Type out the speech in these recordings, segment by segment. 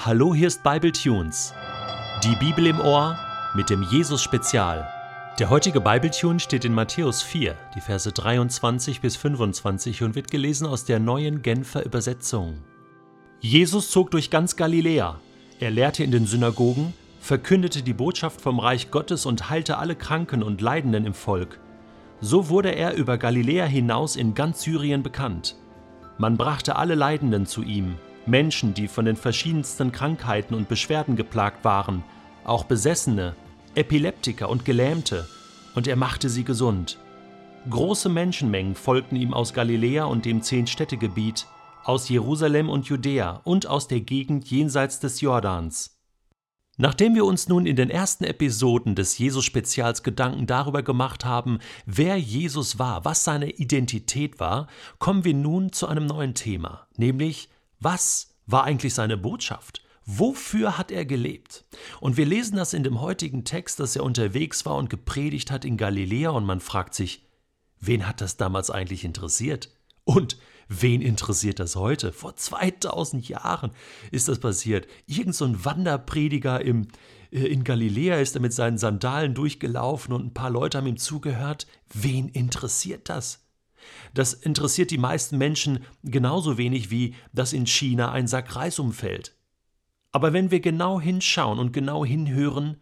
Hallo, hier ist Bible Tunes. Die Bibel im Ohr mit dem Jesus Spezial. Der heutige Bible Tune steht in Matthäus 4, die Verse 23 bis 25 und wird gelesen aus der neuen Genfer Übersetzung. Jesus zog durch ganz Galiläa. Er lehrte in den Synagogen, verkündete die Botschaft vom Reich Gottes und heilte alle Kranken und Leidenden im Volk. So wurde er über Galiläa hinaus in ganz Syrien bekannt. Man brachte alle Leidenden zu ihm, Menschen, die von den verschiedensten Krankheiten und Beschwerden geplagt waren, auch Besessene, Epileptiker und Gelähmte, und er machte sie gesund. Große Menschenmengen folgten ihm aus Galiläa und dem Zehn-Städte-Gebiet, aus Jerusalem und Judäa und aus der Gegend jenseits des Jordans. Nachdem wir uns nun in den ersten Episoden des Jesus-Spezials Gedanken darüber gemacht haben, wer Jesus war, was seine Identität war, kommen wir nun zu einem neuen Thema, nämlich was war eigentlich seine Botschaft? Wofür hat er gelebt? Und wir lesen das in dem heutigen Text, dass er unterwegs war und gepredigt hat in Galiläa und man fragt sich, wen hat das damals eigentlich interessiert? Und wen interessiert das heute? Vor 2000 Jahren ist das passiert. Irgend so ein Wanderprediger im, äh, in Galiläa ist er mit seinen Sandalen durchgelaufen und ein paar Leute haben ihm zugehört. Wen interessiert das? Das interessiert die meisten Menschen genauso wenig wie, dass in China ein Sack Reis umfällt. Aber wenn wir genau hinschauen und genau hinhören,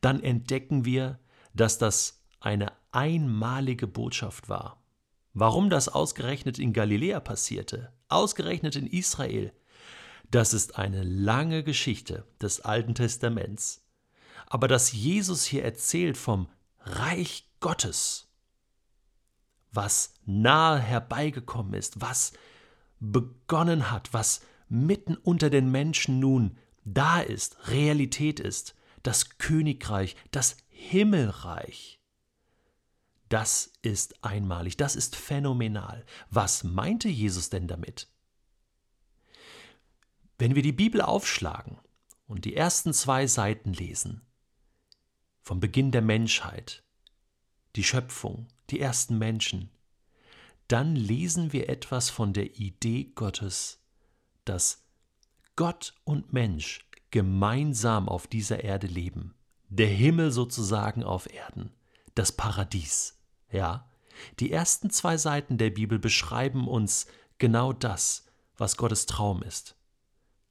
dann entdecken wir, dass das eine einmalige Botschaft war. Warum das ausgerechnet in Galiläa passierte, ausgerechnet in Israel, das ist eine lange Geschichte des Alten Testaments. Aber dass Jesus hier erzählt vom Reich Gottes, was nahe herbeigekommen ist, was begonnen hat, was mitten unter den Menschen nun da ist, Realität ist, das Königreich, das Himmelreich das ist einmalig, das ist phänomenal. Was meinte Jesus denn damit? Wenn wir die Bibel aufschlagen und die ersten zwei Seiten lesen, vom Beginn der Menschheit, die Schöpfung, die ersten Menschen, dann lesen wir etwas von der Idee Gottes, dass Gott und Mensch gemeinsam auf dieser Erde leben, der Himmel sozusagen auf Erden, das Paradies. Ja, die ersten zwei Seiten der Bibel beschreiben uns genau das, was Gottes Traum ist.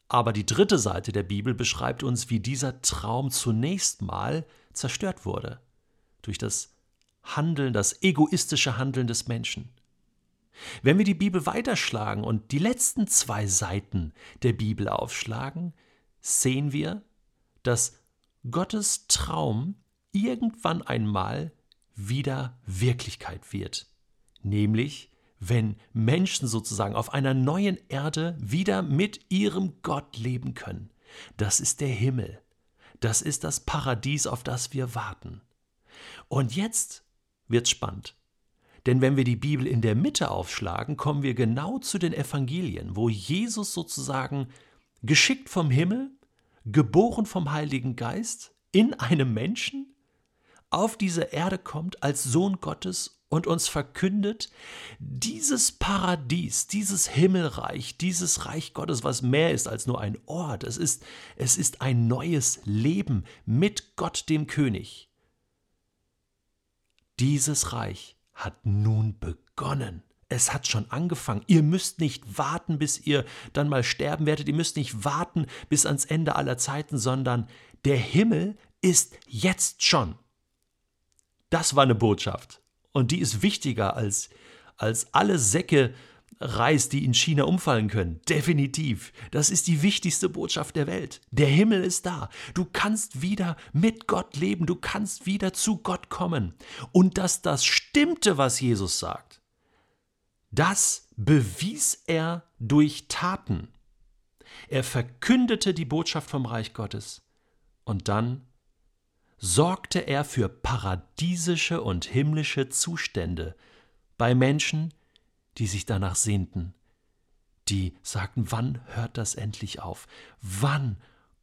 Aber die dritte Seite der Bibel beschreibt uns, wie dieser Traum zunächst mal zerstört wurde durch das Handeln, das egoistische Handeln des Menschen. Wenn wir die Bibel weiterschlagen und die letzten zwei Seiten der Bibel aufschlagen, sehen wir, dass Gottes Traum irgendwann einmal wieder Wirklichkeit wird. Nämlich, wenn Menschen sozusagen auf einer neuen Erde wieder mit ihrem Gott leben können. Das ist der Himmel. Das ist das Paradies, auf das wir warten. Und jetzt wird's spannend. Denn wenn wir die Bibel in der Mitte aufschlagen, kommen wir genau zu den Evangelien, wo Jesus sozusagen geschickt vom Himmel, geboren vom Heiligen Geist, in einem Menschen, auf diese Erde kommt als Sohn Gottes und uns verkündet, dieses Paradies, dieses Himmelreich, dieses Reich Gottes, was mehr ist als nur ein Ort, es ist, es ist ein neues Leben mit Gott dem König. Dieses Reich hat nun begonnen. Es hat schon angefangen. Ihr müsst nicht warten, bis ihr dann mal sterben werdet. Ihr müsst nicht warten bis ans Ende aller Zeiten, sondern der Himmel ist jetzt schon. Das war eine Botschaft. Und die ist wichtiger als, als alle Säcke Reis, die in China umfallen können. Definitiv. Das ist die wichtigste Botschaft der Welt. Der Himmel ist da. Du kannst wieder mit Gott leben. Du kannst wieder zu Gott kommen. Und dass das stimmte, was Jesus sagt, das bewies er durch Taten. Er verkündete die Botschaft vom Reich Gottes. Und dann sorgte er für paradiesische und himmlische Zustände bei Menschen, die sich danach sehnten, die sagten, wann hört das endlich auf? Wann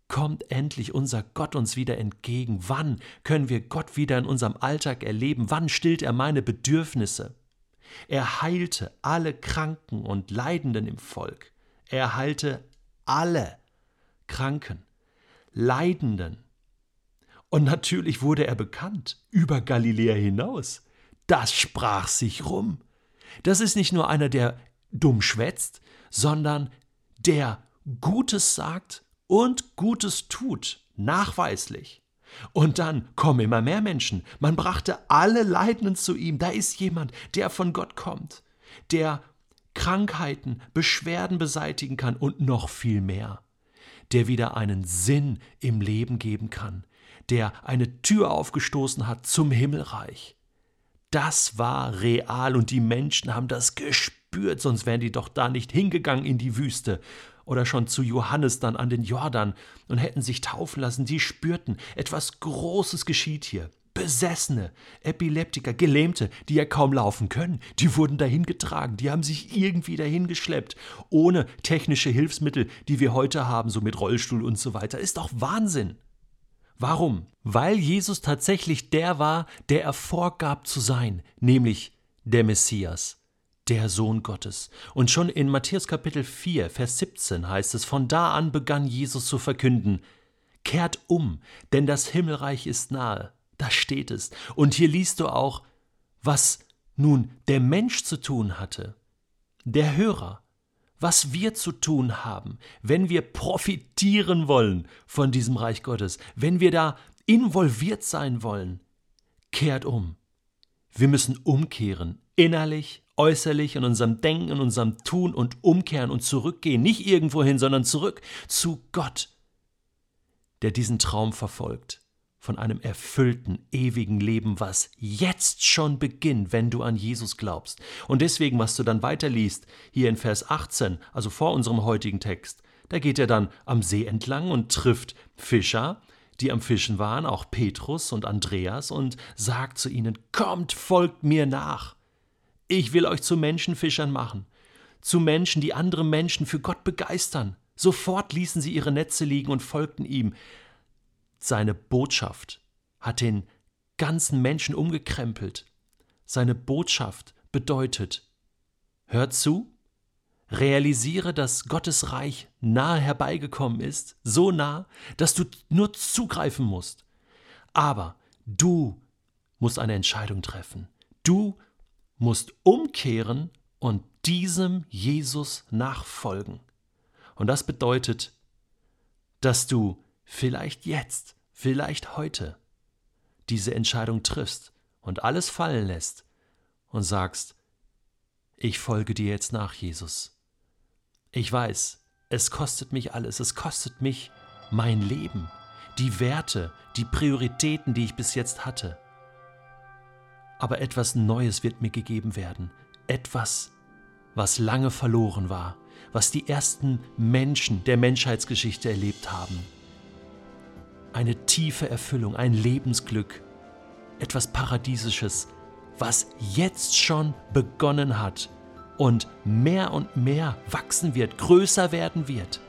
kommt endlich unser Gott uns wieder entgegen? Wann können wir Gott wieder in unserem Alltag erleben? Wann stillt er meine Bedürfnisse? Er heilte alle Kranken und Leidenden im Volk. Er heilte alle Kranken, Leidenden. Und natürlich wurde er bekannt über Galiläa hinaus. Das sprach sich rum. Das ist nicht nur einer, der dumm schwätzt, sondern der Gutes sagt und Gutes tut, nachweislich. Und dann kommen immer mehr Menschen. Man brachte alle Leidenden zu ihm. Da ist jemand, der von Gott kommt, der Krankheiten, Beschwerden beseitigen kann und noch viel mehr der wieder einen Sinn im Leben geben kann, der eine Tür aufgestoßen hat zum Himmelreich. Das war real und die Menschen haben das gespürt, sonst wären die doch da nicht hingegangen in die Wüste oder schon zu Johannes dann an den Jordan und hätten sich taufen lassen. Die spürten, etwas Großes geschieht hier. Besessene, Epileptiker, Gelähmte, die ja kaum laufen können, die wurden dahin getragen, die haben sich irgendwie dahin geschleppt, ohne technische Hilfsmittel, die wir heute haben, so mit Rollstuhl und so weiter. Ist doch Wahnsinn. Warum? Weil Jesus tatsächlich der war, der er vorgab zu sein, nämlich der Messias, der Sohn Gottes. Und schon in Matthäus Kapitel 4, Vers 17 heißt es, von da an begann Jesus zu verkünden, Kehrt um, denn das Himmelreich ist nahe. Da steht es. Und hier liest du auch, was nun der Mensch zu tun hatte, der Hörer, was wir zu tun haben, wenn wir profitieren wollen von diesem Reich Gottes, wenn wir da involviert sein wollen, kehrt um. Wir müssen umkehren, innerlich, äußerlich, in unserem Denken, in unserem Tun und umkehren und zurückgehen, nicht irgendwohin, sondern zurück zu Gott, der diesen Traum verfolgt von einem erfüllten, ewigen Leben, was jetzt schon beginnt, wenn du an Jesus glaubst. Und deswegen, was du dann weiterliest, hier in Vers 18, also vor unserem heutigen Text, da geht er dann am See entlang und trifft Fischer, die am Fischen waren, auch Petrus und Andreas, und sagt zu ihnen, Kommt, folgt mir nach. Ich will euch zu Menschenfischern machen, zu Menschen, die andere Menschen für Gott begeistern. Sofort ließen sie ihre Netze liegen und folgten ihm. Seine Botschaft hat den ganzen Menschen umgekrempelt. Seine Botschaft bedeutet, hör zu, realisiere, dass Gottes Reich nahe herbeigekommen ist, so nah, dass du nur zugreifen musst. Aber du musst eine Entscheidung treffen. Du musst umkehren und diesem Jesus nachfolgen. Und das bedeutet, dass du vielleicht jetzt, vielleicht heute diese Entscheidung triffst und alles fallen lässt und sagst, ich folge dir jetzt nach, Jesus. Ich weiß, es kostet mich alles, es kostet mich mein Leben, die Werte, die Prioritäten, die ich bis jetzt hatte. Aber etwas Neues wird mir gegeben werden, etwas, was lange verloren war, was die ersten Menschen der Menschheitsgeschichte erlebt haben. Eine tiefe Erfüllung, ein Lebensglück, etwas Paradiesisches, was jetzt schon begonnen hat und mehr und mehr wachsen wird, größer werden wird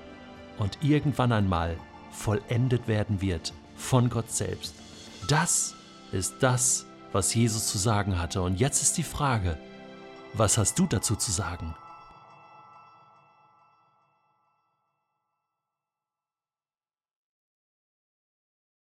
und irgendwann einmal vollendet werden wird von Gott selbst. Das ist das, was Jesus zu sagen hatte. Und jetzt ist die Frage, was hast du dazu zu sagen?